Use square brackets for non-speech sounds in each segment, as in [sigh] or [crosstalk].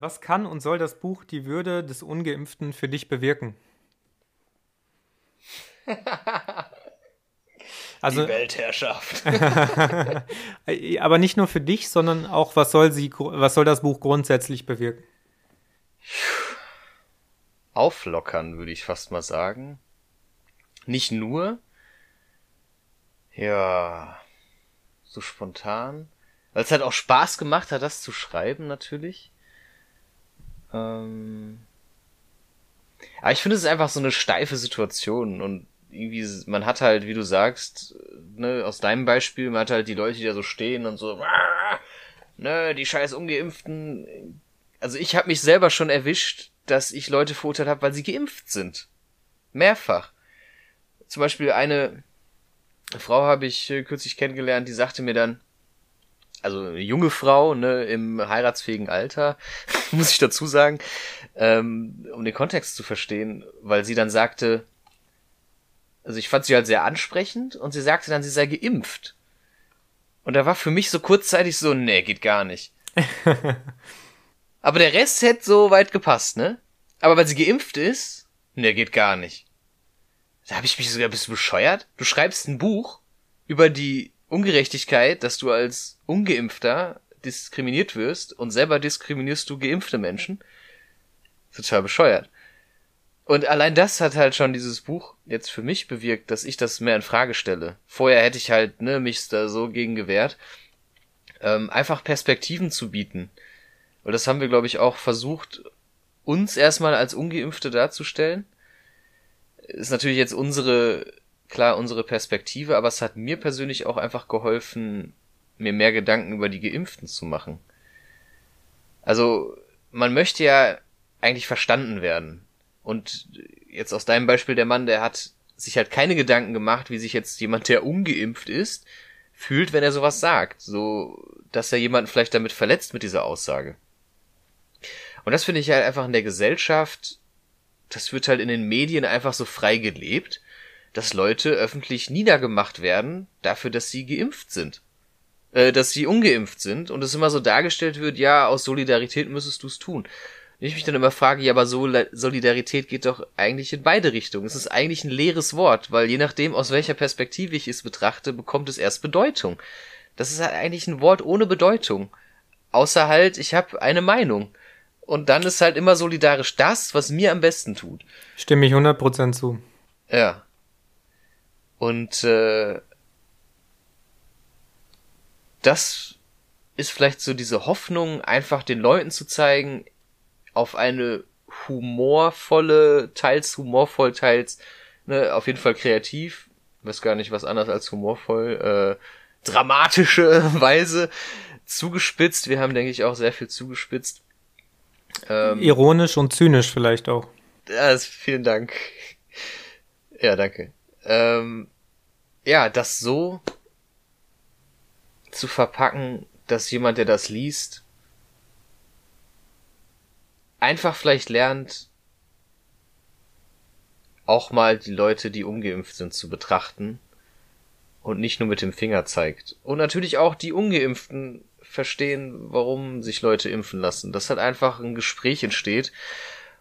Was kann und soll das Buch Die Würde des Ungeimpften für dich bewirken? [laughs] also, Die Weltherrschaft. [laughs] aber nicht nur für dich, sondern auch, was soll, sie, was soll das Buch grundsätzlich bewirken? Auflockern, würde ich fast mal sagen. Nicht nur. Ja, so spontan. Weil es halt auch Spaß gemacht hat, das zu schreiben, natürlich. Ähm aber ich finde, es ist einfach so eine steife Situation und irgendwie, man hat halt, wie du sagst, ne, aus deinem Beispiel, man hat halt die Leute, die da so stehen und so, ne, die scheiß Ungeimpften. Also ich habe mich selber schon erwischt, dass ich Leute verurteilt habe, weil sie geimpft sind. Mehrfach. Zum Beispiel eine Frau habe ich kürzlich kennengelernt, die sagte mir dann, also eine junge Frau, ne, im heiratsfähigen Alter, [laughs] muss ich dazu sagen, ähm, um den Kontext zu verstehen, weil sie dann sagte, also ich fand sie halt sehr ansprechend und sie sagte dann, sie sei geimpft. Und da war für mich so kurzzeitig so, nee, geht gar nicht. [laughs] Aber der Rest hätte so weit gepasst, ne? Aber weil sie geimpft ist, nee, geht gar nicht. Da habe ich mich sogar, bist du bescheuert? Du schreibst ein Buch über die Ungerechtigkeit, dass du als Ungeimpfter diskriminiert wirst und selber diskriminierst du geimpfte Menschen. Total bescheuert. Und allein das hat halt schon dieses Buch jetzt für mich bewirkt, dass ich das mehr in Frage stelle. Vorher hätte ich halt ne, mich da so gegen gewehrt. Ähm, einfach Perspektiven zu bieten. Und das haben wir, glaube ich, auch versucht, uns erstmal als Ungeimpfte darzustellen. Ist natürlich jetzt unsere klar unsere Perspektive, aber es hat mir persönlich auch einfach geholfen, mir mehr Gedanken über die Geimpften zu machen. Also, man möchte ja eigentlich verstanden werden. Und jetzt aus deinem Beispiel der Mann, der hat sich halt keine Gedanken gemacht, wie sich jetzt jemand, der ungeimpft ist, fühlt, wenn er sowas sagt. So, dass er jemanden vielleicht damit verletzt mit dieser Aussage. Und das finde ich halt einfach in der Gesellschaft, das wird halt in den Medien einfach so frei gelebt dass Leute öffentlich niedergemacht werden dafür, dass sie geimpft sind. Äh, dass sie ungeimpft sind und es immer so dargestellt wird, ja, aus Solidarität müsstest du es tun. Und ich mich dann immer frage, ja, aber Solidarität geht doch eigentlich in beide Richtungen. Es ist eigentlich ein leeres Wort, weil je nachdem, aus welcher Perspektive ich es betrachte, bekommt es erst Bedeutung. Das ist halt eigentlich ein Wort ohne Bedeutung. Außer halt, ich habe eine Meinung. Und dann ist halt immer solidarisch das, was mir am besten tut. Stimme ich 100% zu. Ja. Und äh, das ist vielleicht so diese Hoffnung, einfach den Leuten zu zeigen, auf eine humorvolle, teils humorvoll, teils ne, auf jeden Fall kreativ, weiß gar nicht was anderes als humorvoll, äh, dramatische [laughs] Weise zugespitzt. Wir haben, denke ich, auch sehr viel zugespitzt. Ähm, Ironisch und zynisch vielleicht auch. Ja, vielen Dank. Ja, danke ähm, ja, das so zu verpacken, dass jemand, der das liest, einfach vielleicht lernt, auch mal die Leute, die ungeimpft sind, zu betrachten und nicht nur mit dem Finger zeigt. Und natürlich auch die ungeimpften verstehen, warum sich Leute impfen lassen. Dass halt einfach ein Gespräch entsteht.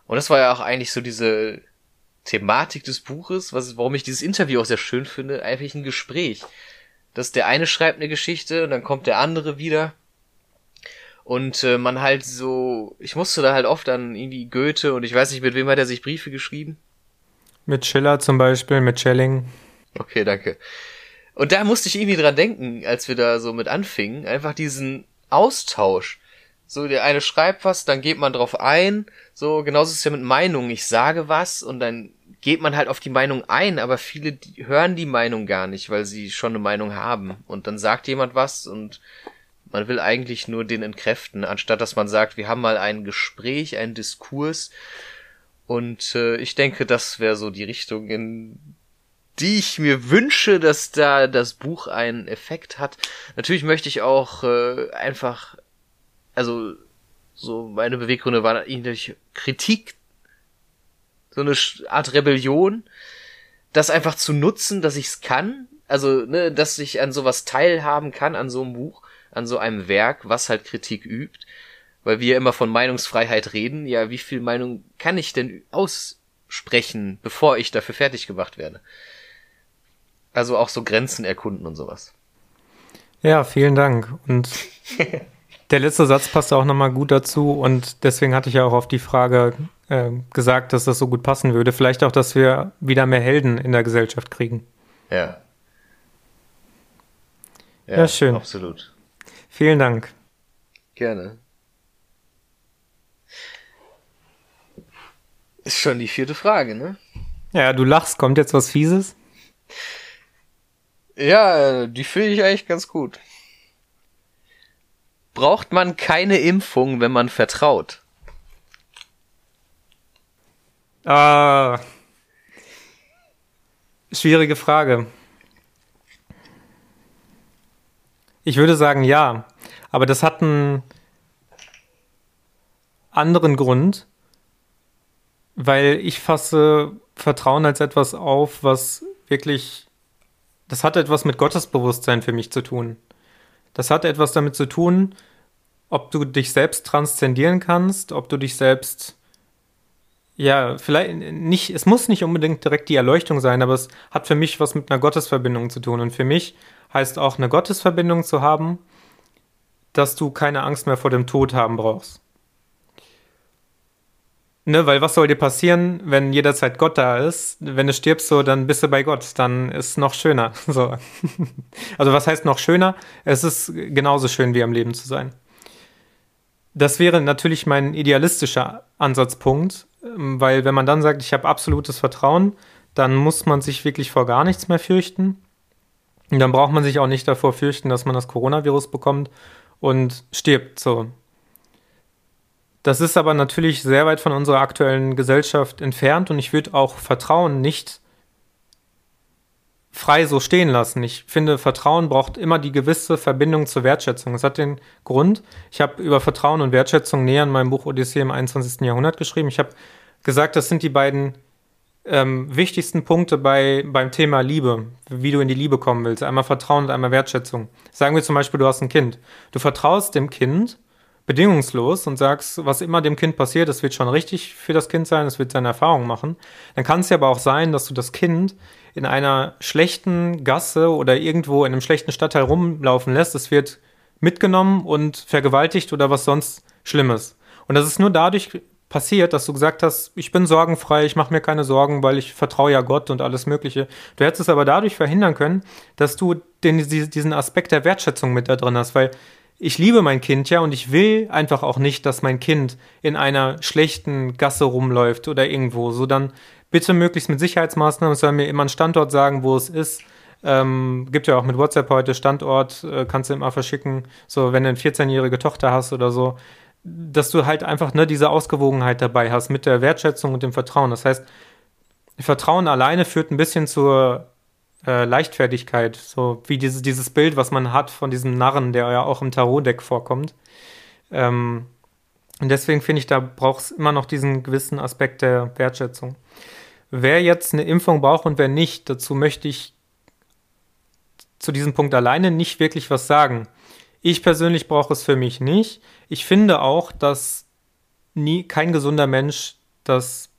Und das war ja auch eigentlich so diese Thematik des Buches, was, warum ich dieses Interview auch sehr schön finde, einfach ein Gespräch. Dass der eine schreibt eine Geschichte und dann kommt der andere wieder. Und äh, man halt so, ich musste da halt oft an irgendwie Goethe und ich weiß nicht, mit wem hat er sich Briefe geschrieben? Mit Schiller zum Beispiel, mit Schelling. Okay, danke. Und da musste ich irgendwie dran denken, als wir da so mit anfingen, einfach diesen Austausch. So, der eine schreibt was, dann geht man drauf ein. So, genauso ist es ja mit Meinungen. Ich sage was und dann geht man halt auf die Meinung ein, aber viele die hören die Meinung gar nicht, weil sie schon eine Meinung haben. Und dann sagt jemand was und man will eigentlich nur den entkräften, anstatt dass man sagt, wir haben mal ein Gespräch, einen Diskurs. Und äh, ich denke, das wäre so die Richtung, in die ich mir wünsche, dass da das Buch einen Effekt hat. Natürlich möchte ich auch äh, einfach also so meine Beweggründe waren eigentlich Kritik, so eine Art Rebellion, das einfach zu nutzen, dass ich es kann, also ne, dass ich an sowas teilhaben kann, an so einem Buch, an so einem Werk, was halt Kritik übt weil wir immer von Meinungsfreiheit reden. Ja, wie viel Meinung kann ich denn aussprechen, bevor ich dafür fertig gemacht werde? Also auch so Grenzen erkunden und sowas. Ja, vielen Dank. Und [laughs] der letzte Satz passt auch nochmal gut dazu und deswegen hatte ich ja auch auf die Frage äh, gesagt, dass das so gut passen würde. Vielleicht auch, dass wir wieder mehr Helden in der Gesellschaft kriegen. Ja. Ja, ja schön. Absolut. Vielen Dank. Gerne. Ist schon die vierte Frage, ne? Ja, du lachst. Kommt jetzt was Fieses? Ja, die finde ich eigentlich ganz gut. Braucht man keine Impfung, wenn man vertraut? Ah. Schwierige Frage. Ich würde sagen ja, aber das hat einen anderen Grund, weil ich fasse Vertrauen als etwas auf, was wirklich das hat etwas mit Gottesbewusstsein für mich zu tun. Das hat etwas damit zu tun, ob du dich selbst transzendieren kannst, ob du dich selbst ja, vielleicht nicht, es muss nicht unbedingt direkt die Erleuchtung sein, aber es hat für mich was mit einer Gottesverbindung zu tun. Und für mich heißt auch eine Gottesverbindung zu haben, dass du keine Angst mehr vor dem Tod haben brauchst. Ne, weil was soll dir passieren, wenn jederzeit Gott da ist? Wenn du stirbst, so, dann bist du bei Gott. Dann ist es noch schöner. [laughs] So. Also was heißt noch schöner? Es ist genauso schön wie am Leben zu sein. Das wäre natürlich mein idealistischer Ansatzpunkt, ähm, weil wenn man dann sagt, ich habe absolutes Vertrauen, dann muss man sich wirklich vor gar nichts mehr fürchten. Und dann braucht man sich auch nicht davor fürchten, dass man das Coronavirus bekommt und stirbt. So, das ist aber natürlich sehr weit von unserer aktuellen Gesellschaft entfernt und ich würde auch Vertrauen nicht frei so stehen lassen. Ich finde, Vertrauen braucht immer die gewisse Verbindung zur Wertschätzung. Es hat den Grund, ich habe über Vertrauen und Wertschätzung näher in meinem Buch Odyssee im 21. Jahrhundert geschrieben. Ich habe gesagt, das sind die beiden ähm, wichtigsten Punkte bei, beim Thema Liebe, wie du in die Liebe kommen willst. Einmal Vertrauen und einmal Wertschätzung. Sagen wir zum Beispiel, du hast ein Kind. Du vertraust dem Kind, bedingungslos und sagst, was immer dem Kind passiert, es wird schon richtig für das Kind sein, es wird seine Erfahrung machen, dann kann es ja aber auch sein, dass du das Kind in einer schlechten Gasse oder irgendwo in einem schlechten Stadtteil rumlaufen lässt. Es wird mitgenommen und vergewaltigt oder was sonst Schlimmes. Und das ist nur dadurch passiert, dass du gesagt hast, ich bin sorgenfrei, ich mache mir keine Sorgen, weil ich vertraue ja Gott und alles Mögliche. Du hättest es aber dadurch verhindern können, dass du den, diesen Aspekt der Wertschätzung mit da drin hast, weil ich liebe mein Kind ja und ich will einfach auch nicht, dass mein Kind in einer schlechten Gasse rumläuft oder irgendwo. So dann bitte möglichst mit Sicherheitsmaßnahmen. Es soll mir immer einen Standort sagen, wo es ist. Ähm, gibt ja auch mit WhatsApp heute Standort, äh, kannst du immer verschicken. So, wenn du eine 14-jährige Tochter hast oder so, dass du halt einfach ne, diese Ausgewogenheit dabei hast mit der Wertschätzung und dem Vertrauen. Das heißt, Vertrauen alleine führt ein bisschen zur äh, Leichtfertigkeit, so wie dieses, dieses Bild, was man hat von diesem Narren, der ja auch im Tarotdeck vorkommt. Ähm, und deswegen finde ich, da braucht es immer noch diesen gewissen Aspekt der Wertschätzung. Wer jetzt eine Impfung braucht und wer nicht, dazu möchte ich zu diesem Punkt alleine nicht wirklich was sagen. Ich persönlich brauche es für mich nicht. Ich finde auch, dass nie kein gesunder Mensch das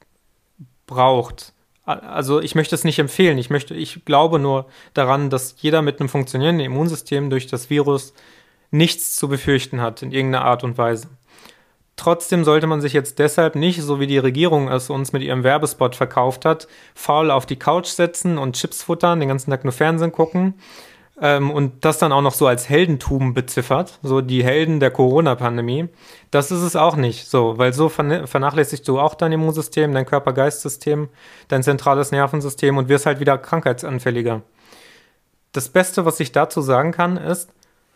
braucht also ich möchte es nicht empfehlen. Ich möchte, ich glaube nur daran, dass jeder mit einem funktionierenden Immunsystem durch das Virus nichts zu befürchten hat in irgendeiner Art und Weise. Trotzdem sollte man sich jetzt deshalb nicht, so wie die Regierung es uns mit ihrem Werbespot verkauft hat, faul auf die Couch setzen und Chips futtern, den ganzen Tag nur Fernsehen gucken ähm, und das dann auch noch so als Heldentum beziffert, so die Helden der Corona-Pandemie, das ist es auch nicht so, weil so vernachlässigst du auch dein Immunsystem, dein Körper-Geist-System, dein zentrales Nervensystem und wirst halt wieder krankheitsanfälliger. Das Beste, was ich dazu sagen kann, ist,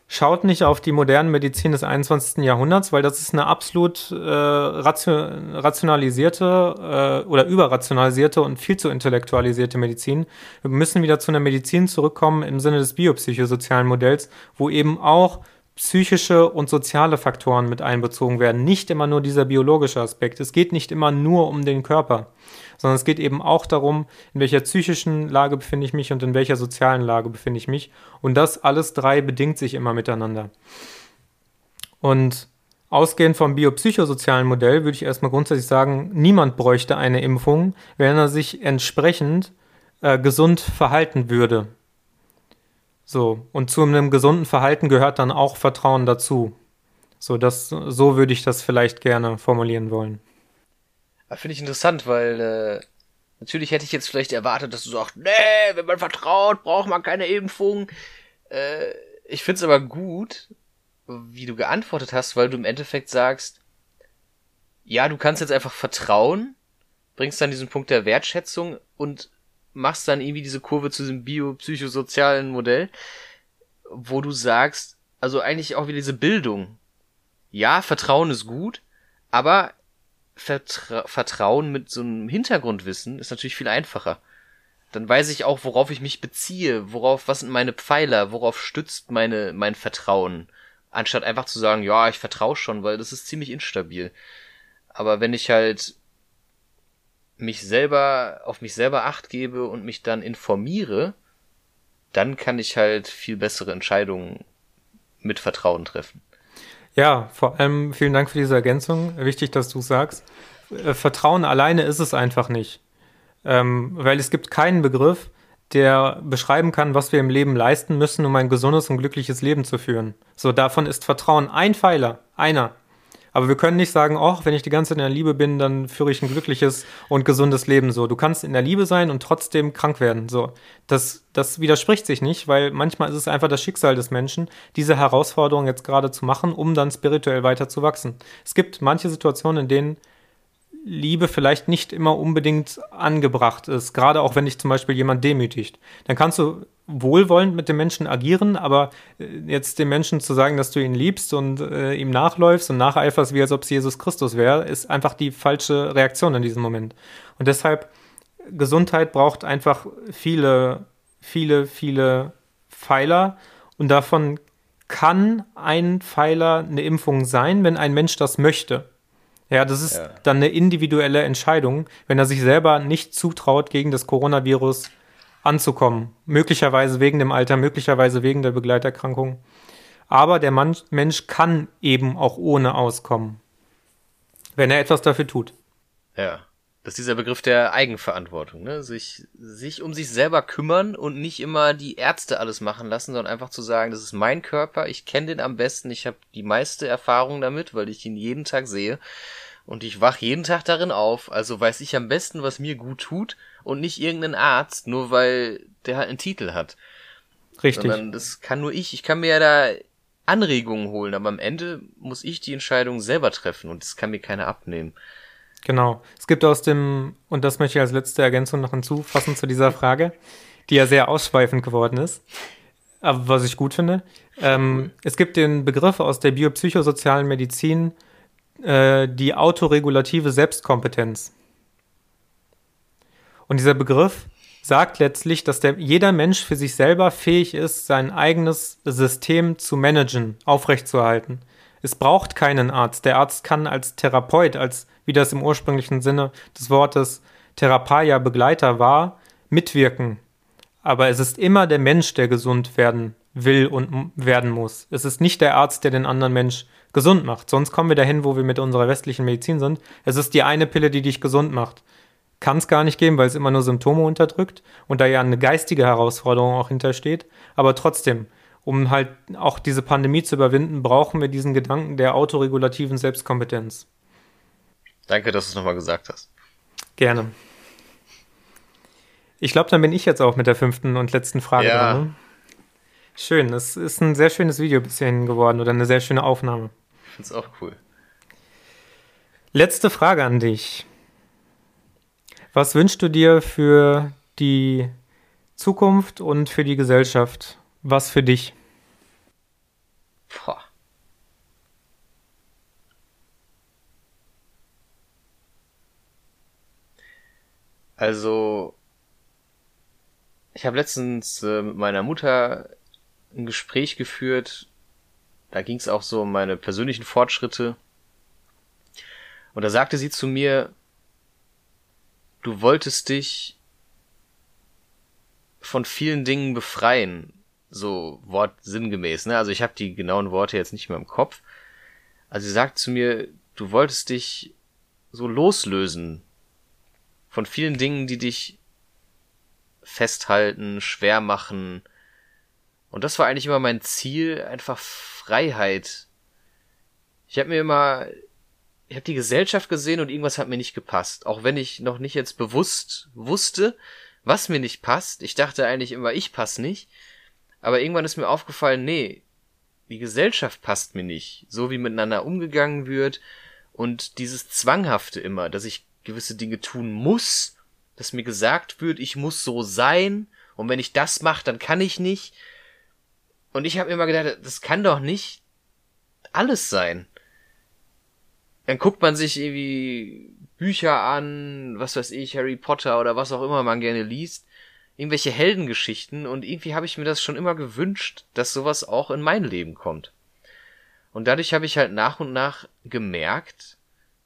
schaut nicht auf die moderne Medizin des 21. Jahrhunderts, weil das ist eine absolut äh, rationalisierte äh, oder überrationalisierte und viel zu intellektualisierte Medizin. Wir müssen wieder zu einer Medizin zurückkommen im Sinne des biopsychosozialen Modells, wo eben auch psychische und soziale Faktoren mit einbezogen werden. Nicht immer nur dieser biologische Aspekt. Es geht nicht immer nur um den Körper sondern es geht eben auch darum, in welcher psychischen Lage befinde ich mich und in welcher sozialen Lage befinde ich mich. Und das alles drei bedingt sich immer miteinander. Und Ausgehend vom biopsychosozialen Modell würde ich erstmal grundsätzlich sagen, niemand bräuchte eine Impfung, wenn er sich entsprechend äh, gesund verhalten würde. So, und zu einem gesunden Verhalten gehört dann auch Vertrauen dazu. So, das, so würde ich das vielleicht gerne formulieren wollen. Finde ich interessant, weil äh, natürlich hätte ich jetzt vielleicht erwartet, dass du sagst, nee, wenn man vertraut, braucht man keine Impfung. Äh, ich finde es aber gut, wie du geantwortet hast, weil du im Endeffekt sagst, ja, du kannst jetzt einfach vertrauen, bringst dann diesen Punkt der Wertschätzung und machst dann irgendwie diese Kurve zu diesem biopsychosozialen Modell, wo du sagst, also eigentlich auch wieder diese Bildung. Ja, Vertrauen ist gut, aber Vertra Vertrauen mit so einem Hintergrundwissen ist natürlich viel einfacher. Dann weiß ich auch, worauf ich mich beziehe, worauf, was sind meine Pfeiler, worauf stützt meine, mein Vertrauen. Anstatt einfach zu sagen, ja, ich vertraue schon, weil das ist ziemlich instabil. Aber wenn ich halt mich selber, auf mich selber acht gebe und mich dann informiere, dann kann ich halt viel bessere Entscheidungen mit Vertrauen treffen. Ja, vor allem vielen Dank für diese Ergänzung. Wichtig, dass du sagst. Äh, Vertrauen alleine ist es einfach nicht. Ähm, weil es gibt keinen Begriff, der beschreiben kann, was wir im Leben leisten müssen, um ein gesundes und glückliches Leben zu führen. So, davon ist Vertrauen ein Pfeiler, einer. Aber wir können nicht sagen, oh, wenn ich die ganze Zeit in der Liebe bin, dann führe ich ein glückliches und gesundes Leben. So, du kannst in der Liebe sein und trotzdem krank werden. So, das, das widerspricht sich nicht, weil manchmal ist es einfach das Schicksal des Menschen, diese Herausforderung jetzt gerade zu machen, um dann spirituell weiter zu wachsen. Es gibt manche Situationen, in denen Liebe vielleicht nicht immer unbedingt angebracht ist, gerade auch wenn dich zum Beispiel jemand demütigt. Dann kannst du wohlwollend mit dem Menschen agieren, aber äh, jetzt dem Menschen zu sagen, dass du ihn liebst und äh, ihm nachläufst und nacheiferst, wie als ob es Jesus Christus wäre, ist einfach die falsche Reaktion in diesem Moment. Und deshalb, Gesundheit braucht einfach viele, viele, viele Pfeiler und davon kann ein Pfeiler eine Impfung sein, wenn ein Mensch das möchte. Ja, das ist ja. dann eine individuelle Entscheidung, wenn er sich selber nicht zutraut, gegen das Coronavirus anzukommen. Möglicherweise wegen dem Alter, möglicherweise wegen der Begleiterkrankung. Aber der Mensch kann eben auch ohne auskommen, wenn er etwas dafür tut. Ja, das ist dieser Begriff der Eigenverantwortung, ne? Sich, sich um sich selber kümmern und nicht immer die Ärzte alles machen lassen, sondern einfach zu sagen, das ist mein Körper, ich kenne den am besten, ich habe die meiste Erfahrung damit, weil ich ihn jeden Tag sehe und ich wach jeden Tag darin auf, also weiß ich am besten, was mir gut tut und nicht irgendein Arzt, nur weil der halt einen Titel hat. Richtig. Sondern das kann nur ich. Ich kann mir ja da Anregungen holen, aber am Ende muss ich die Entscheidung selber treffen und das kann mir keiner abnehmen. Genau. Es gibt aus dem, und das möchte ich als letzte Ergänzung noch hinzufassen zu dieser Frage, die ja sehr ausschweifend geworden ist, aber was ich gut finde. Ähm, es gibt den Begriff aus der biopsychosozialen Medizin, äh, die autoregulative Selbstkompetenz. Und dieser Begriff sagt letztlich, dass der, jeder Mensch für sich selber fähig ist, sein eigenes System zu managen, aufrechtzuerhalten. Es braucht keinen Arzt. Der Arzt kann als Therapeut, als wie das im ursprünglichen Sinne des Wortes Therapeia Begleiter war, mitwirken. Aber es ist immer der Mensch, der gesund werden will und werden muss. Es ist nicht der Arzt, der den anderen Mensch gesund macht. Sonst kommen wir dahin, wo wir mit unserer westlichen Medizin sind. Es ist die eine Pille, die dich gesund macht. Kann es gar nicht geben, weil es immer nur Symptome unterdrückt und da ja eine geistige Herausforderung auch hintersteht. Aber trotzdem, um halt auch diese Pandemie zu überwinden, brauchen wir diesen Gedanken der autoregulativen Selbstkompetenz. Danke, dass du es nochmal gesagt hast. Gerne. Ich glaube, dann bin ich jetzt auch mit der fünften und letzten Frage ja. dran. Ne? Schön, es ist ein sehr schönes Video bis hierhin geworden oder eine sehr schöne Aufnahme. Ich finde es auch cool. Letzte Frage an dich. Was wünschst du dir für die Zukunft und für die Gesellschaft? Was für dich? Boah. Also, ich habe letztens äh, mit meiner Mutter ein Gespräch geführt. Da ging es auch so um meine persönlichen Fortschritte. Und da sagte sie zu mir, du wolltest dich von vielen Dingen befreien. So Wort sinngemäß, ne? Also ich habe die genauen Worte jetzt nicht mehr im Kopf. Also sie sagt zu mir, du wolltest dich so loslösen von vielen Dingen, die dich festhalten, schwer machen. Und das war eigentlich immer mein Ziel, einfach Freiheit. Ich habe mir immer, ich habe die Gesellschaft gesehen und irgendwas hat mir nicht gepasst. Auch wenn ich noch nicht jetzt bewusst wusste, was mir nicht passt. Ich dachte eigentlich immer, ich passe nicht. Aber irgendwann ist mir aufgefallen, nee, die Gesellschaft passt mir nicht. So wie miteinander umgegangen wird und dieses Zwanghafte immer, dass ich gewisse Dinge tun muss, dass mir gesagt wird, ich muss so sein und wenn ich das mache, dann kann ich nicht. Und ich habe immer gedacht, das kann doch nicht alles sein. Dann guckt man sich irgendwie Bücher an, was weiß ich, Harry Potter oder was auch immer man gerne liest, irgendwelche Heldengeschichten und irgendwie habe ich mir das schon immer gewünscht, dass sowas auch in mein Leben kommt. Und dadurch habe ich halt nach und nach gemerkt,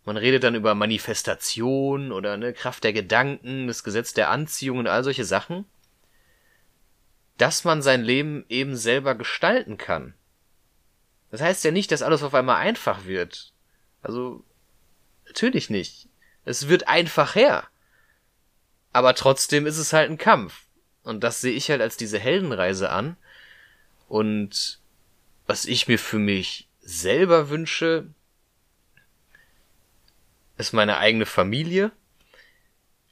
man redet dann über Manifestation oder ne, Kraft der Gedanken, das Gesetz der Anziehung und all solche Sachen, dass man sein Leben eben selber gestalten kann. Das heißt ja nicht, dass alles auf einmal einfach wird. Also, natürlich nicht. Es wird einfach her. Aber trotzdem ist es halt ein Kampf. Und das sehe ich halt als diese Heldenreise an. Und was ich mir für mich selber wünsche, ist meine eigene Familie.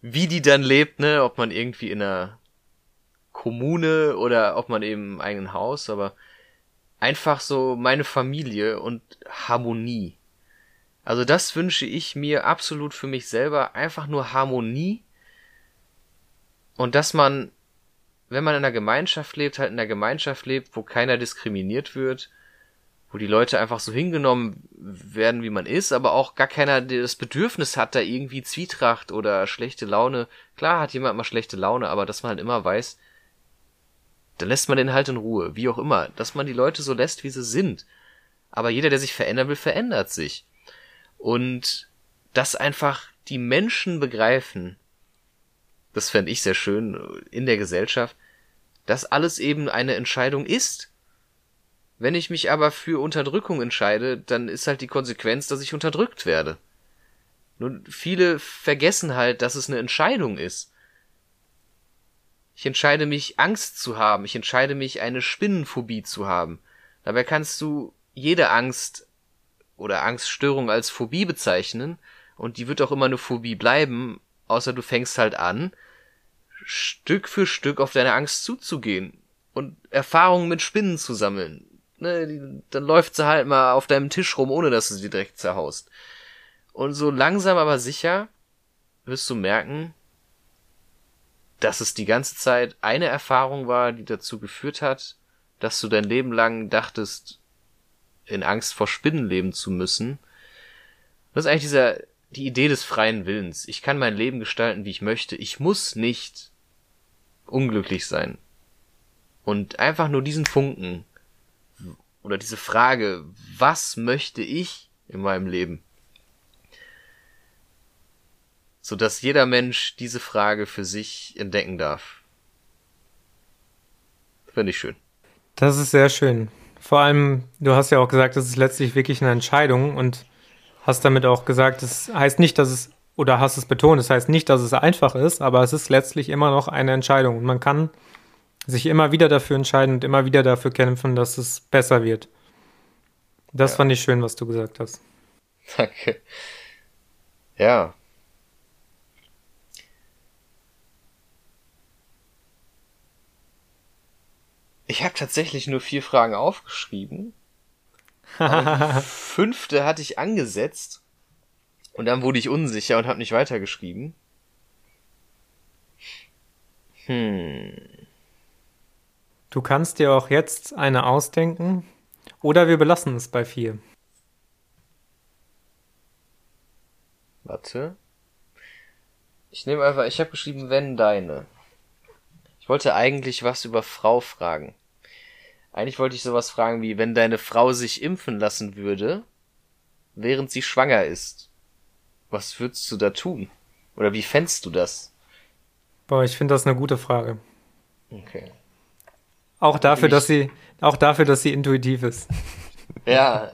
Wie die dann lebt, ne, ob man irgendwie in einer Kommune oder ob man eben im eigenen Haus, aber einfach so meine Familie und Harmonie. Also das wünsche ich mir absolut für mich selber, einfach nur Harmonie und dass man, wenn man in einer Gemeinschaft lebt, halt in einer Gemeinschaft lebt, wo keiner diskriminiert wird, wo die Leute einfach so hingenommen werden, wie man ist, aber auch gar keiner das Bedürfnis hat, da irgendwie Zwietracht oder schlechte Laune. Klar hat jemand mal schlechte Laune, aber dass man halt immer weiß, dann lässt man den halt in Ruhe, wie auch immer, dass man die Leute so lässt, wie sie sind. Aber jeder, der sich verändern will, verändert sich. Und dass einfach die Menschen begreifen, das fände ich sehr schön, in der Gesellschaft, dass alles eben eine Entscheidung ist. Wenn ich mich aber für Unterdrückung entscheide, dann ist halt die Konsequenz, dass ich unterdrückt werde. Nun, viele vergessen halt, dass es eine Entscheidung ist. Ich entscheide mich, Angst zu haben. Ich entscheide mich, eine Spinnenphobie zu haben. Dabei kannst du jede Angst oder Angststörung als Phobie bezeichnen und die wird auch immer eine Phobie bleiben, außer du fängst halt an, Stück für Stück auf deine Angst zuzugehen und Erfahrungen mit Spinnen zu sammeln. Ne, dann läuft sie halt mal auf deinem Tisch rum, ohne dass du sie direkt zerhaust. Und so langsam aber sicher wirst du merken, dass es die ganze Zeit eine Erfahrung war, die dazu geführt hat, dass du dein Leben lang dachtest, in Angst vor Spinnen leben zu müssen. Das ist eigentlich dieser, die Idee des freien Willens. Ich kann mein Leben gestalten, wie ich möchte. Ich muss nicht unglücklich sein. Und einfach nur diesen Funken oder diese Frage, was möchte ich in meinem Leben? So dass jeder Mensch diese Frage für sich entdecken darf. Finde ich schön. Das ist sehr schön. Vor allem, du hast ja auch gesagt, es ist letztlich wirklich eine Entscheidung und hast damit auch gesagt, es das heißt nicht, dass es oder hast es betont, das heißt nicht, dass es einfach ist, aber es ist letztlich immer noch eine Entscheidung. Und man kann sich immer wieder dafür entscheiden und immer wieder dafür kämpfen, dass es besser wird. Das ja. fand ich schön, was du gesagt hast. Danke. Ja. Ich habe tatsächlich nur vier Fragen aufgeschrieben. die [laughs] fünfte hatte ich angesetzt. Und dann wurde ich unsicher und habe nicht weitergeschrieben. Hm. Du kannst dir auch jetzt eine ausdenken. Oder wir belassen es bei vier. Warte. Ich nehme einfach, ich habe geschrieben, wenn deine. Ich wollte eigentlich was über Frau fragen. Eigentlich wollte ich sowas fragen wie, wenn deine Frau sich impfen lassen würde, während sie schwanger ist. Was würdest du da tun? Oder wie fändst du das? Boah, ich finde das eine gute Frage. Okay. Auch dafür, dass sie, auch dafür, dass sie intuitiv ist. [laughs] Ja.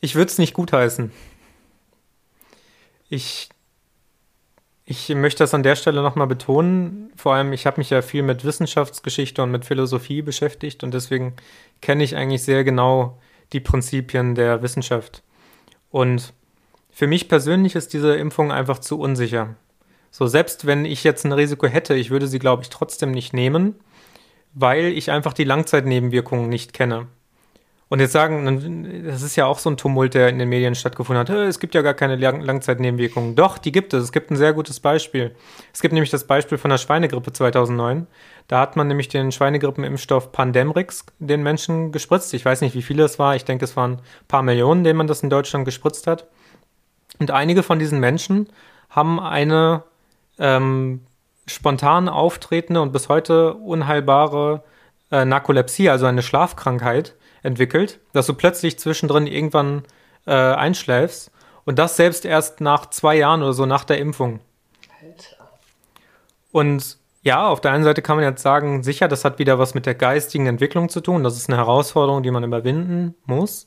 Ich würde es nicht gutheißen. Ich, ich möchte das an der Stelle nochmal betonen. Vor allem, ich habe mich ja viel mit Wissenschaftsgeschichte und mit Philosophie beschäftigt und deswegen kenne ich eigentlich sehr genau die Prinzipien der Wissenschaft. Und für mich persönlich ist diese Impfung einfach zu unsicher. So, selbst wenn ich jetzt ein Risiko hätte, ich würde sie, glaube ich, trotzdem nicht nehmen, weil ich einfach die Langzeitnebenwirkungen nicht kenne. Und jetzt sagen, das ist ja auch so ein Tumult, der in den Medien stattgefunden hat. Es gibt ja gar keine Lang Langzeitnebenwirkungen. Doch, die gibt es. Es gibt ein sehr gutes Beispiel. Es gibt nämlich das Beispiel von der Schweinegrippe 2009. Da hat man nämlich den Schweinegrippenimpfstoff Pandemrix den Menschen gespritzt. Ich weiß nicht, wie viele es war. Ich denke, es waren ein paar Millionen, denen man das in Deutschland gespritzt hat. Und einige von diesen Menschen haben eine ähm, spontan auftretende und bis heute unheilbare äh, Narkolepsie, also eine Schlafkrankheit, entwickelt, dass du plötzlich zwischendrin irgendwann äh, einschläfst und das selbst erst nach zwei Jahren oder so nach der Impfung. Alter. Und ja, auf der einen Seite kann man jetzt sagen, sicher, das hat wieder was mit der geistigen Entwicklung zu tun. Das ist eine Herausforderung, die man überwinden muss.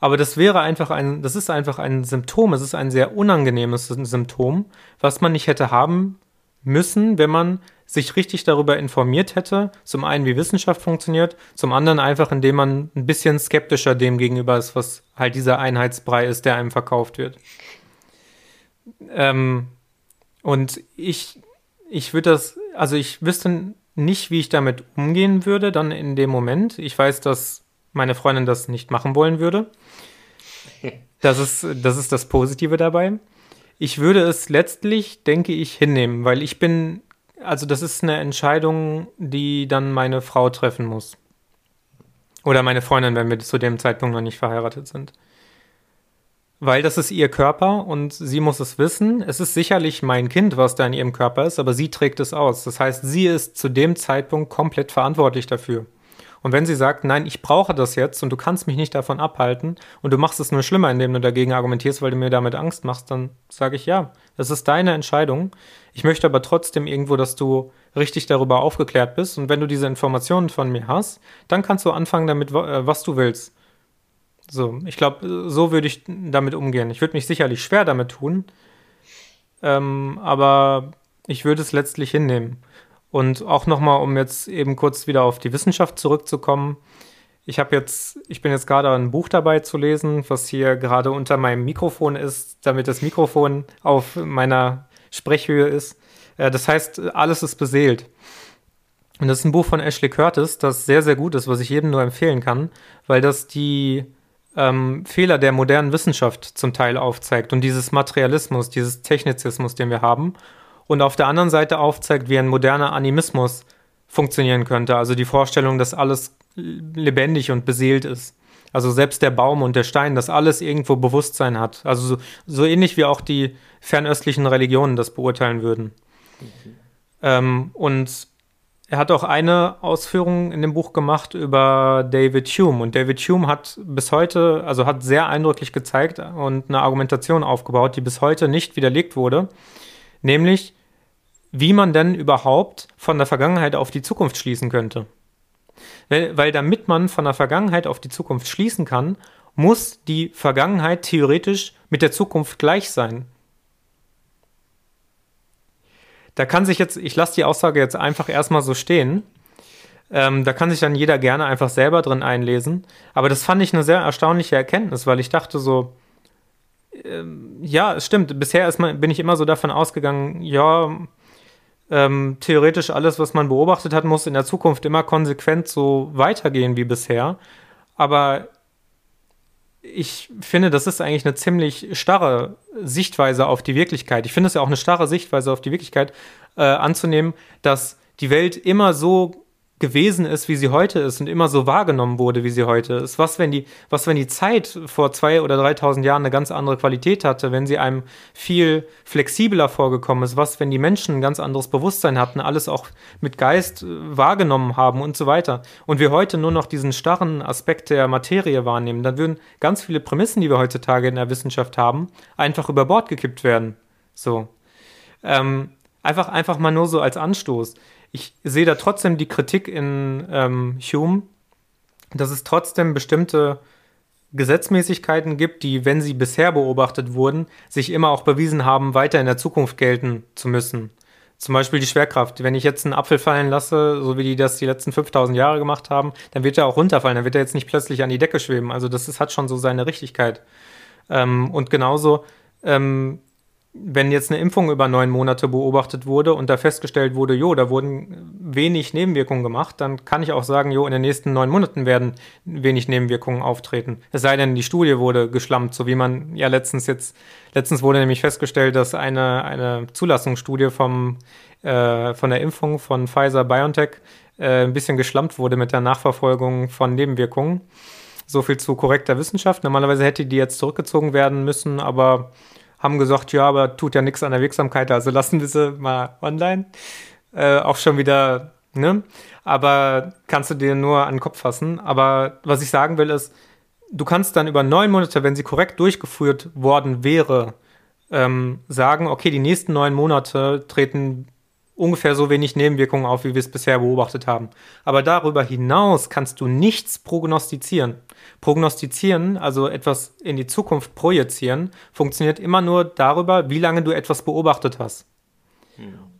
Aber das wäre einfach ein, das ist einfach ein Symptom. Es ist ein sehr unangenehmes Symptom, was man nicht hätte haben müssen, wenn man sich richtig darüber informiert hätte, zum einen, wie Wissenschaft funktioniert, zum anderen einfach, indem man ein bisschen skeptischer dem gegenüber ist, was halt dieser Einheitsbrei ist, der einem verkauft wird. Ähm, und ich, ich würde das, also ich wüsste nicht, wie ich damit umgehen würde, dann in dem Moment. Ich weiß, dass meine Freundin das nicht machen wollen würde. [laughs] Das ist, das ist das Positive dabei. Ich würde es letztlich, denke ich, hinnehmen, weil ich bin also das ist eine Entscheidung, die dann meine Frau treffen muss. Oder meine Freundin, wenn wir zu dem Zeitpunkt noch nicht verheiratet sind. Weil das ist ihr Körper und sie muss es wissen. Es ist sicherlich mein Kind, was da in ihrem Körper ist, aber sie trägt es aus. Das heißt, sie ist zu dem Zeitpunkt komplett verantwortlich dafür. Und wenn sie sagt, nein, ich brauche das jetzt und du kannst mich nicht davon abhalten und du machst es nur schlimmer, indem du dagegen argumentierst, weil du mir damit Angst machst, dann sage ich ja, das ist deine Entscheidung. Ich möchte aber trotzdem irgendwo, dass du richtig darüber aufgeklärt bist und wenn du diese Informationen von mir hast, dann kannst du anfangen damit, äh, was du willst. So, ich glaube, so würde ich damit umgehen. Ich würde mich sicherlich schwer damit tun, ähm, aber ich würde es letztlich hinnehmen. Und auch nochmal, um jetzt eben kurz wieder auf die Wissenschaft zurückzukommen. Ich habe jetzt, ich bin jetzt gerade ein Buch dabei zu lesen, was hier gerade unter meinem Mikrofon ist, damit das Mikrofon auf meiner Sprechhöhe ist. Äh, das heißt, alles ist beseelt. Und das ist ein Buch von Ashley Curtis, das sehr, sehr gut ist, was ich jedem nur empfehlen kann, weil das die ähm, Fehler der modernen Wissenschaft zum Teil aufzeigt und dieses Materialismus, dieses Technizismus, den wir haben und auf der anderen Seite aufzeigt, wie ein moderner Animismus funktionieren könnte. Also die Vorstellung, dass alles lebendig und beseelt ist. Also selbst der Baum und der Stein, dass alles irgendwo Bewusstsein hat. Also so, so ähnlich wie auch die fernöstlichen Religionen das beurteilen würden. Mhm. Ähm, und er hat auch eine Ausführung in dem Buch gemacht über David Hume. Und David Hume hat bis heute, also hat sehr eindrücklich gezeigt und eine Argumentation aufgebaut, die bis heute nicht widerlegt wurde. Nämlich, wie man denn überhaupt von der Vergangenheit auf die Zukunft schließen könnte. Weil, weil damit man von der Vergangenheit auf die Zukunft schließen kann, muss die Vergangenheit theoretisch mit der Zukunft gleich sein. Da kann sich jetzt, ich lasse die Aussage jetzt einfach erstmal so stehen. Ähm, da kann sich dann jeder gerne einfach selber drin einlesen. Aber das fand ich eine sehr erstaunliche Erkenntnis, weil ich dachte so, ähm, ja, es stimmt. Bisher man, bin ich immer so davon ausgegangen, ja, ähm, theoretisch alles, was man beobachtet hat, muss in der Zukunft immer konsequent so weitergehen wie bisher. Aber ich finde, das ist eigentlich eine ziemlich starre Sichtweise auf die Wirklichkeit. Ich finde es ja auch eine starre Sichtweise auf die Wirklichkeit äh, anzunehmen, dass die Welt immer so gewesen ist, wie sie heute ist und immer so wahrgenommen wurde, wie sie heute ist. Was, wenn die, was, wenn die Zeit vor zwei oder dreitausend Jahren eine ganz andere Qualität hatte, wenn sie einem viel flexibler vorgekommen ist? Was, wenn die Menschen ein ganz anderes Bewusstsein hatten, alles auch mit Geist äh, wahrgenommen haben und so weiter? Und wir heute nur noch diesen starren Aspekt der Materie wahrnehmen, dann würden ganz viele Prämissen, die wir heutzutage in der Wissenschaft haben, einfach über Bord gekippt werden. So. Ähm, einfach, einfach mal nur so als Anstoß ich sehe da trotzdem die Kritik in ähm, Hume, dass es trotzdem bestimmte Gesetzmäßigkeiten gibt, die, wenn sie bisher beobachtet wurden, sich immer auch bewiesen haben, weiter in der Zukunft gelten zu müssen. Zum Beispiel die Schwerkraft. Wenn ich jetzt einen Apfel fallen lasse, so wie die das die letzten 5000 Jahre gemacht haben, dann wird er auch runterfallen. Dann wird er jetzt nicht plötzlich an die Decke schweben. Also das ist, hat schon so seine Richtigkeit. Ähm, und genauso ähm, wenn jetzt eine Impfung über neun Monate beobachtet wurde und da festgestellt wurde, jo, da wurden wenig Nebenwirkungen gemacht, dann kann ich auch sagen, jo, in den nächsten neun Monaten werden wenig Nebenwirkungen auftreten. Es sei denn, die Studie wurde geschlampt, so wie man ja letztens jetzt, letztens wurde nämlich festgestellt, dass eine, eine Zulassungsstudie vom, äh, von der Impfung von Pfizer BioNTech äh, ein bisschen geschlampt wurde mit der Nachverfolgung von Nebenwirkungen. So viel zu korrekter Wissenschaft. Normalerweise hätte die jetzt zurückgezogen werden müssen, aber haben gesagt, ja, aber tut ja nichts an der Wirksamkeit, also lassen wir sie mal online. Äh, auch schon wieder, ne? Aber kannst du dir nur an den Kopf fassen. Aber was ich sagen will ist, du kannst dann über neun Monate, wenn sie korrekt durchgeführt worden wäre, ähm, sagen, okay, die nächsten neun Monate treten ungefähr so wenig Nebenwirkungen auf, wie wir es bisher beobachtet haben. Aber darüber hinaus kannst du nichts prognostizieren. Prognostizieren, also etwas in die Zukunft projizieren, funktioniert immer nur darüber, wie lange du etwas beobachtet hast.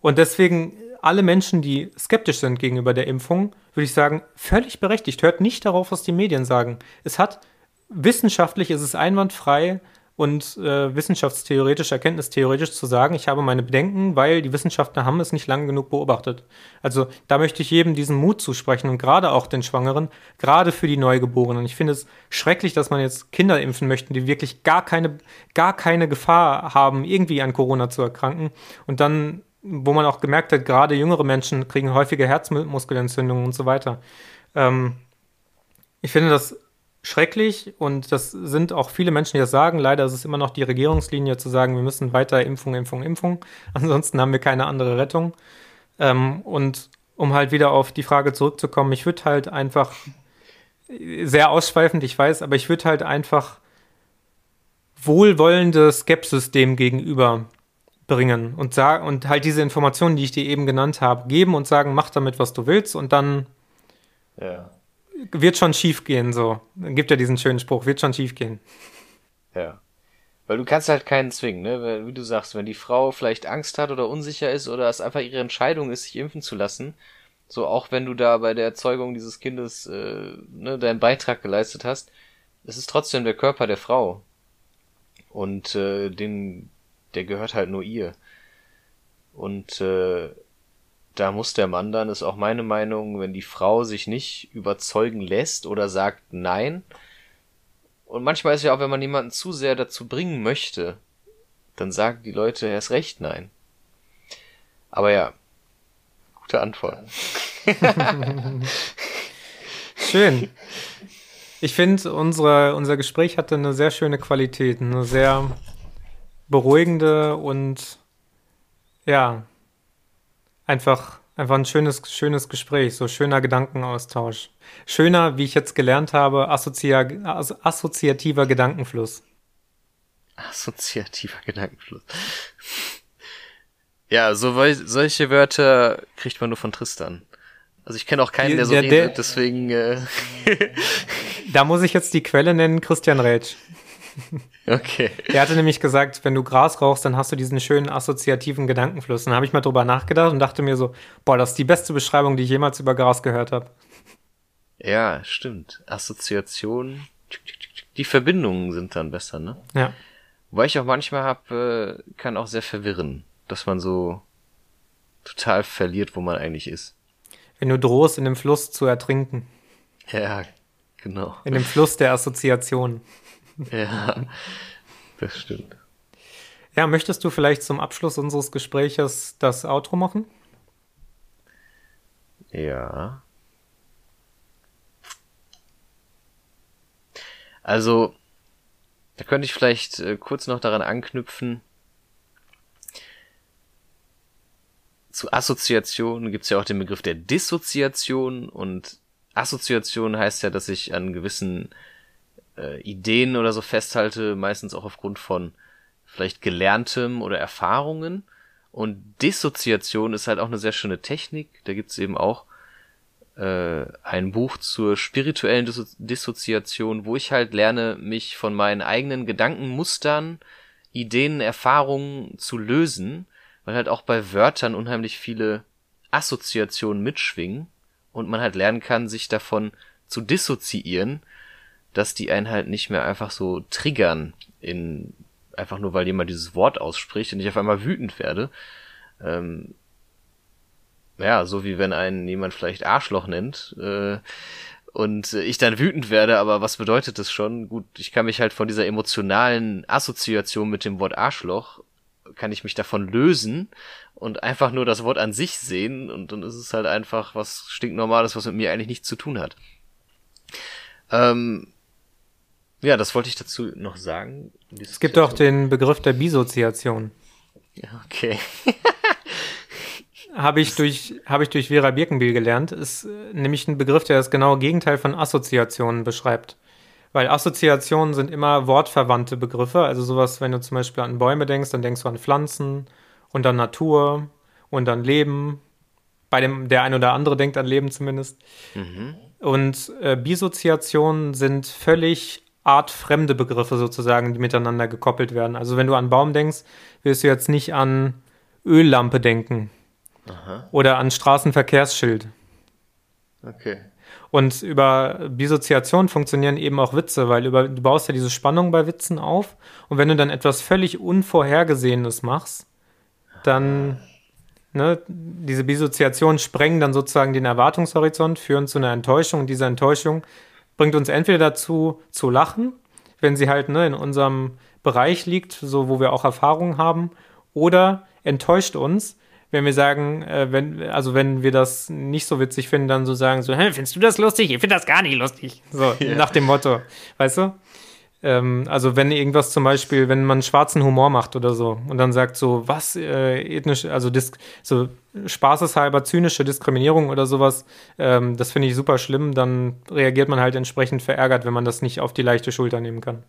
Und deswegen alle Menschen, die skeptisch sind gegenüber der Impfung, würde ich sagen, völlig berechtigt. Hört nicht darauf, was die Medien sagen. Es hat wissenschaftlich ist es einwandfrei, und äh, wissenschaftstheoretisch, erkenntnistheoretisch zu sagen, ich habe meine Bedenken, weil die Wissenschaftler haben es nicht lange genug beobachtet. Also da möchte ich jedem diesen Mut zusprechen und gerade auch den Schwangeren, gerade für die Neugeborenen. Ich finde es schrecklich, dass man jetzt Kinder impfen möchte, die wirklich gar keine, gar keine Gefahr haben, irgendwie an Corona zu erkranken. Und dann, wo man auch gemerkt hat, gerade jüngere Menschen kriegen häufige Herzmuskelentzündungen und so weiter. Ähm, ich finde das schrecklich und das sind auch viele Menschen, die das sagen. Leider ist es immer noch die Regierungslinie zu sagen, wir müssen weiter Impfung, Impfung, Impfung. [laughs] Ansonsten haben wir keine andere Rettung. Ähm, und um halt wieder auf die Frage zurückzukommen, ich würde halt einfach sehr ausschweifend, ich weiß, aber ich würde halt einfach wohlwollende Skepsis dem gegenüber bringen und sagen und halt diese Informationen, die ich dir eben genannt habe, geben und sagen, mach damit, was du willst und dann ja wird schon schief gehen, so. Gibt ja diesen schönen Spruch, wird schon schief gehen. Ja. Weil du kannst halt keinen zwingen, ne? Wie du sagst, wenn die Frau vielleicht Angst hat oder unsicher ist oder es einfach ihre Entscheidung ist, sich impfen zu lassen, so auch wenn du da bei der Erzeugung dieses Kindes äh, ne, deinen Beitrag geleistet hast, es ist trotzdem der Körper der Frau. Und äh, den, der gehört halt nur ihr. Und äh, da muss der Mann dann, ist auch meine Meinung, wenn die Frau sich nicht überzeugen lässt oder sagt nein. Und manchmal ist ja auch, wenn man jemanden zu sehr dazu bringen möchte, dann sagen die Leute erst recht nein. Aber ja, gute Antwort. [laughs] Schön. Ich finde, unser Gespräch hatte eine sehr schöne Qualität, eine sehr beruhigende und ja, einfach, einfach ein schönes, schönes Gespräch, so schöner Gedankenaustausch. Schöner, wie ich jetzt gelernt habe, associa assoziativer Gedankenfluss. Assoziativer Gedankenfluss. Ja, so, solche Wörter kriegt man nur von Tristan. Also ich kenne auch keinen, der so der, redet, deswegen. Äh [laughs] da muss ich jetzt die Quelle nennen, Christian Rätsch. [laughs] Okay. Er hatte nämlich gesagt, wenn du Gras rauchst, dann hast du diesen schönen assoziativen Gedankenfluss. Dann habe ich mal drüber nachgedacht und dachte mir so, boah, das ist die beste Beschreibung, die ich jemals über Gras gehört habe. Ja, stimmt. Assoziation. Die Verbindungen sind dann besser, ne? Ja. Wobei ich auch manchmal habe, äh, kann auch sehr verwirren, dass man so total verliert, wo man eigentlich ist. Wenn du drohst, in dem Fluss zu ertrinken. Ja, genau. In dem Fluss der Assoziation. [laughs] [laughs] Ja, das stimmt. Ja, möchtest du vielleicht zum Abschluss unseres Gespräches das Outro machen? Ja. Also, da könnte ich vielleicht äh, kurz noch daran anknüpfen. Zu Assoziation gibt es ja auch den Begriff der Dissoziation und Assoziation heißt ja, dass ich an gewissen äh, Ideen oder so festhalte, meistens auch aufgrund von vielleicht gelerntem oder Erfahrungen. Und Dissoziation ist halt auch eine sehr schöne Technik. Da gibt's eben auch äh, ein Buch zur spirituellen Disso Dissoziation, wo ich halt lerne, mich von meinen eigenen Gedankenmustern, Ideen, Erfahrungen zu lösen, weil halt auch bei Wörtern unheimlich viele Assoziationen mitschwingen und man halt lernen kann, sich davon zu dissoziieren, dass die einen halt nicht mehr einfach so triggern in einfach nur weil jemand dieses Wort ausspricht und ich auf einmal wütend werde. Ähm, ja, so wie wenn einen jemand vielleicht Arschloch nennt äh, und ich dann wütend werde, aber was bedeutet das schon? Gut, ich kann mich halt von dieser emotionalen Assoziation mit dem Wort Arschloch, kann ich mich davon lösen und einfach nur das Wort an sich sehen und dann ist es halt einfach was stinknormales, was mit mir eigentlich nichts zu tun hat. Ähm, ja, das wollte ich dazu noch sagen. Es gibt auch den Begriff der Bisoziation. Okay. habe ich durch habe ich durch Vera Birkenbiel gelernt, ist äh, nämlich ein Begriff, der das genaue Gegenteil von Assoziationen beschreibt. Weil Assoziationen sind immer wortverwandte Begriffe, also sowas, wenn du zum Beispiel an Bäume denkst, dann denkst du an Pflanzen und an Natur und an Leben. Bei dem der ein oder andere denkt an Leben zumindest. Mhm. Und äh, Bisoziationen sind völlig artfremde Begriffe sozusagen, die miteinander gekoppelt werden. Also wenn du an Baum denkst, wirst du jetzt nicht an Öllampe denken, Aha. Oder an Straßenverkehrsschild. Okay. Und über Bisoziation funktionieren eben auch Witze, weil über, du baust ja diese Spannung bei Witzen auf. Und wenn du dann etwas völlig Unvorhergesehenes machst, dann, ne, diese Bisoziationen sprengen dann sozusagen den Erwartungshorizont, führen zu einer Enttäuschung. Und diese Enttäuschung bringt uns entweder dazu zu lachen, wenn sie halt ne, in unserem Bereich liegt, so wo wir auch Erfahrungen haben, oder enttäuscht uns, wenn wir sagen, äh, wenn, also wenn wir das nicht so witzig finden, dann so sagen, so, hä, findest du das lustig? Ich finde das gar nicht lustig. So, [laughs] yeah. nach dem Motto. Weißt du? Ähm, also wenn irgendwas zum Beispiel, wenn man schwarzen Humor macht oder so und dann sagt so, was, äh, ethnisch, also dis so spaßeshalber zynische Diskriminierung oder sowas, ähm, das finde ich super schlimm, dann reagiert man halt entsprechend verärgert, wenn man das nicht auf die leichte Schulter nehmen kann.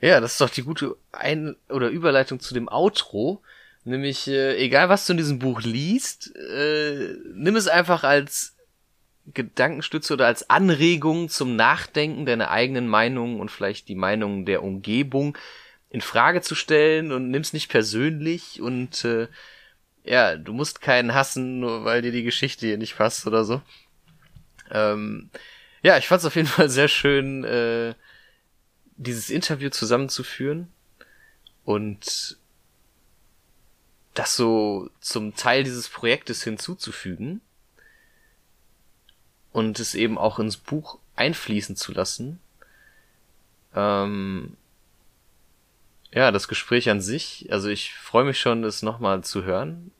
Ja, das ist doch die gute Ein- oder Überleitung zu dem Outro. Nämlich, äh, egal was du in diesem Buch liest, äh, nimm es einfach als Gedankenstütze oder als Anregung zum Nachdenken deiner eigenen Meinung und vielleicht die Meinung der Umgebung in Frage zu stellen und nimm's nicht persönlich und äh, ja, du musst keinen hassen, nur weil dir die Geschichte hier nicht passt oder so. Ähm, ja, ich fand's auf jeden [laughs] Fall sehr schön, äh, dieses Interview zusammenzuführen und das so zum Teil dieses Projektes hinzuzufügen und es eben auch ins Buch einfließen zu lassen. Ähm, ja, das Gespräch an sich, also ich freue mich schon, es nochmal zu hören.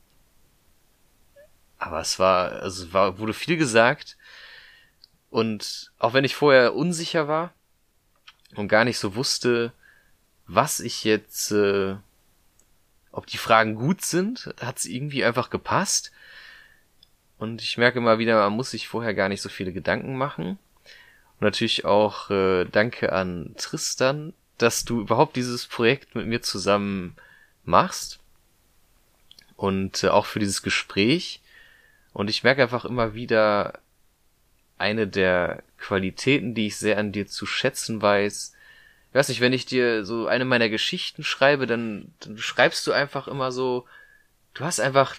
Aber es war, also es war, wurde viel gesagt. Und auch wenn ich vorher unsicher war und gar nicht so wusste, was ich jetzt äh, ob die Fragen gut sind, hat es irgendwie einfach gepasst. Und ich merke immer wieder, man muss sich vorher gar nicht so viele Gedanken machen. Und natürlich auch äh, danke an Tristan, dass du überhaupt dieses Projekt mit mir zusammen machst. Und äh, auch für dieses Gespräch. Und ich merke einfach immer wieder eine der Qualitäten, die ich sehr an dir zu schätzen weiß, ich weiß nicht, wenn ich dir so eine meiner Geschichten schreibe, dann, dann schreibst du einfach immer so, du hast einfach,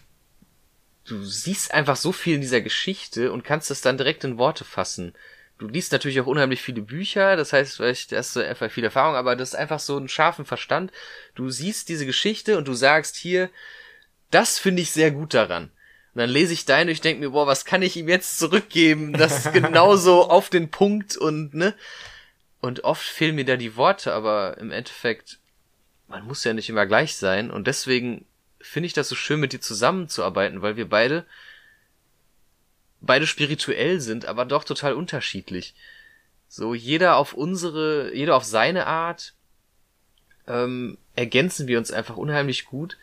du siehst einfach so viel in dieser Geschichte und kannst es dann direkt in Worte fassen. Du liest natürlich auch unheimlich viele Bücher, das heißt, vielleicht hast du einfach viel Erfahrung, aber das ist einfach so ein scharfen Verstand. Du siehst diese Geschichte und du sagst hier, das finde ich sehr gut daran. Und dann lese ich deine und ich denke mir, boah, was kann ich ihm jetzt zurückgeben? Das ist [laughs] genauso auf den Punkt und, ne? Und oft fehlen mir da die Worte, aber im Endeffekt, man muss ja nicht immer gleich sein. Und deswegen finde ich das so schön, mit dir zusammenzuarbeiten, weil wir beide, beide spirituell sind, aber doch total unterschiedlich. So, jeder auf unsere, jeder auf seine Art, ähm, ergänzen wir uns einfach unheimlich gut.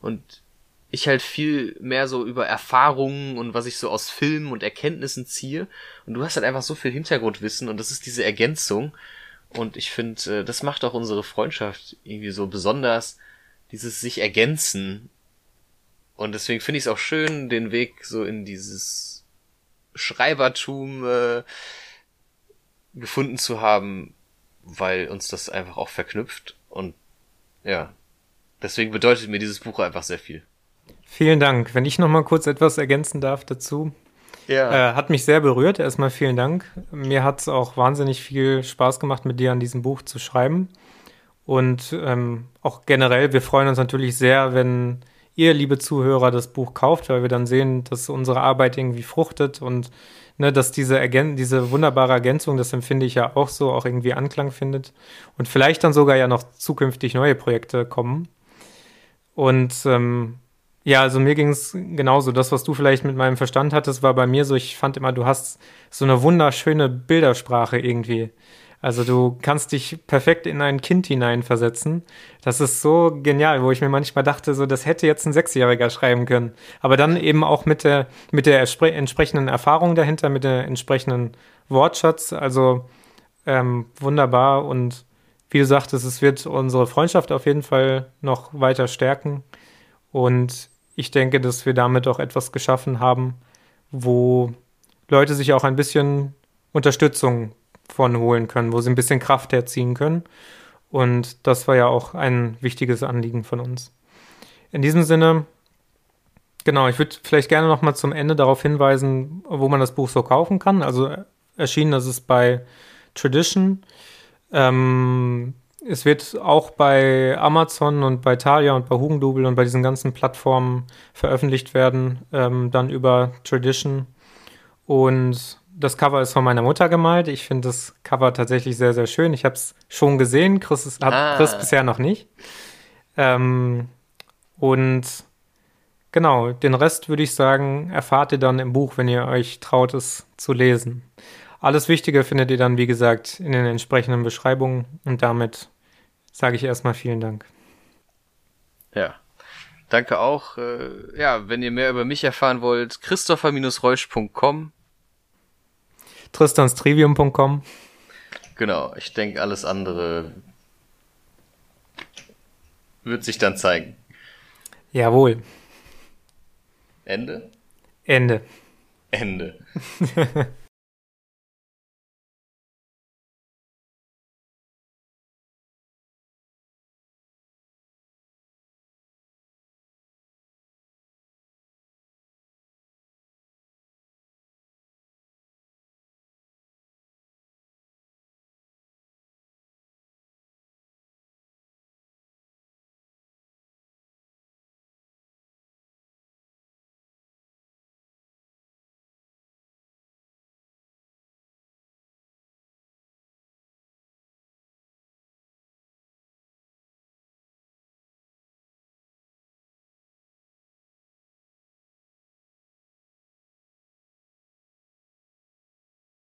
Und ich halt viel mehr so über Erfahrungen und was ich so aus Filmen und Erkenntnissen ziehe. Und du hast halt einfach so viel Hintergrundwissen und das ist diese Ergänzung. Und ich finde, äh, das macht auch unsere Freundschaft irgendwie so besonders, dieses sich ergänzen. Und deswegen finde ich es auch schön, den Weg so in dieses Schreibertum äh, gefunden zu haben, weil uns das einfach auch verknüpft. Und ja, deswegen bedeutet mir dieses Buch einfach sehr viel. Vielen Dank. Wenn ich noch mal kurz etwas ergänzen darf dazu. Ja. Äh, hat mich sehr berührt. Erstmal vielen Dank. Mir hat es auch wahnsinnig viel Spaß gemacht, mit dir an diesem Buch zu schreiben. Und ähm, auch generell, wir freuen uns natürlich sehr, wenn ihr, liebe Zuhörer, das Buch kauft, weil wir dann sehen, dass unsere Arbeit irgendwie fruchtet und ne, dass diese, Ergän diese wunderbare Ergänzung, das empfinde ich ja auch so, auch irgendwie Anklang findet und vielleicht dann sogar ja noch zukünftig neue Projekte kommen. Und ähm, ja, also mir ging es genauso. Das, was du vielleicht mit meinem Verstand hattest, war bei mir so, ich fand immer, du hast so eine wunderschöne Bildersprache irgendwie. Also du kannst dich perfekt in ein Kind hineinversetzen. Das ist so genial, wo ich mir manchmal dachte, so das hätte jetzt ein Sechsjähriger schreiben können. Aber dann eben auch mit der mit der entsprechenden Erfahrung dahinter, mit der entsprechenden Wortschatz. Also ähm, wunderbar und wie du sagtest, es wird unsere Freundschaft auf jeden Fall noch weiter stärken. Und ich denke, dass wir damit auch etwas geschaffen haben, wo Leute sich auch ein bisschen Unterstützung von holen können, wo sie ein bisschen Kraft herziehen können. Und das war ja auch ein wichtiges Anliegen von uns. In diesem Sinne, genau, ich würde vielleicht gerne noch mal zum Ende darauf hinweisen, wo man das Buch so kaufen kann. Also erschienen ist es bei Tradition. Ähm, es wird auch bei Amazon und bei Thalia und bei Hugendubel und bei diesen ganzen Plattformen veröffentlicht werden, ähm, dann über Tradition. Und das Cover ist von meiner Mutter gemalt. Ich finde das Cover tatsächlich sehr, sehr schön. Ich habe es schon gesehen. Chris ist, hat ah. Chris bisher noch nicht. Ähm, und genau, den Rest würde ich sagen, erfahrt ihr dann im Buch, wenn ihr euch traut, es zu lesen. Alles Wichtige findet ihr dann, wie gesagt, in den entsprechenden Beschreibungen. Und damit sage ich erstmal vielen Dank. Ja. Danke auch. Äh, ja, wenn ihr mehr über mich erfahren wollt, christopher-reusch.com tristanstrivium.com. Genau, ich denke, alles andere wird sich dann zeigen. Jawohl. Ende? Ende. Ende. [laughs]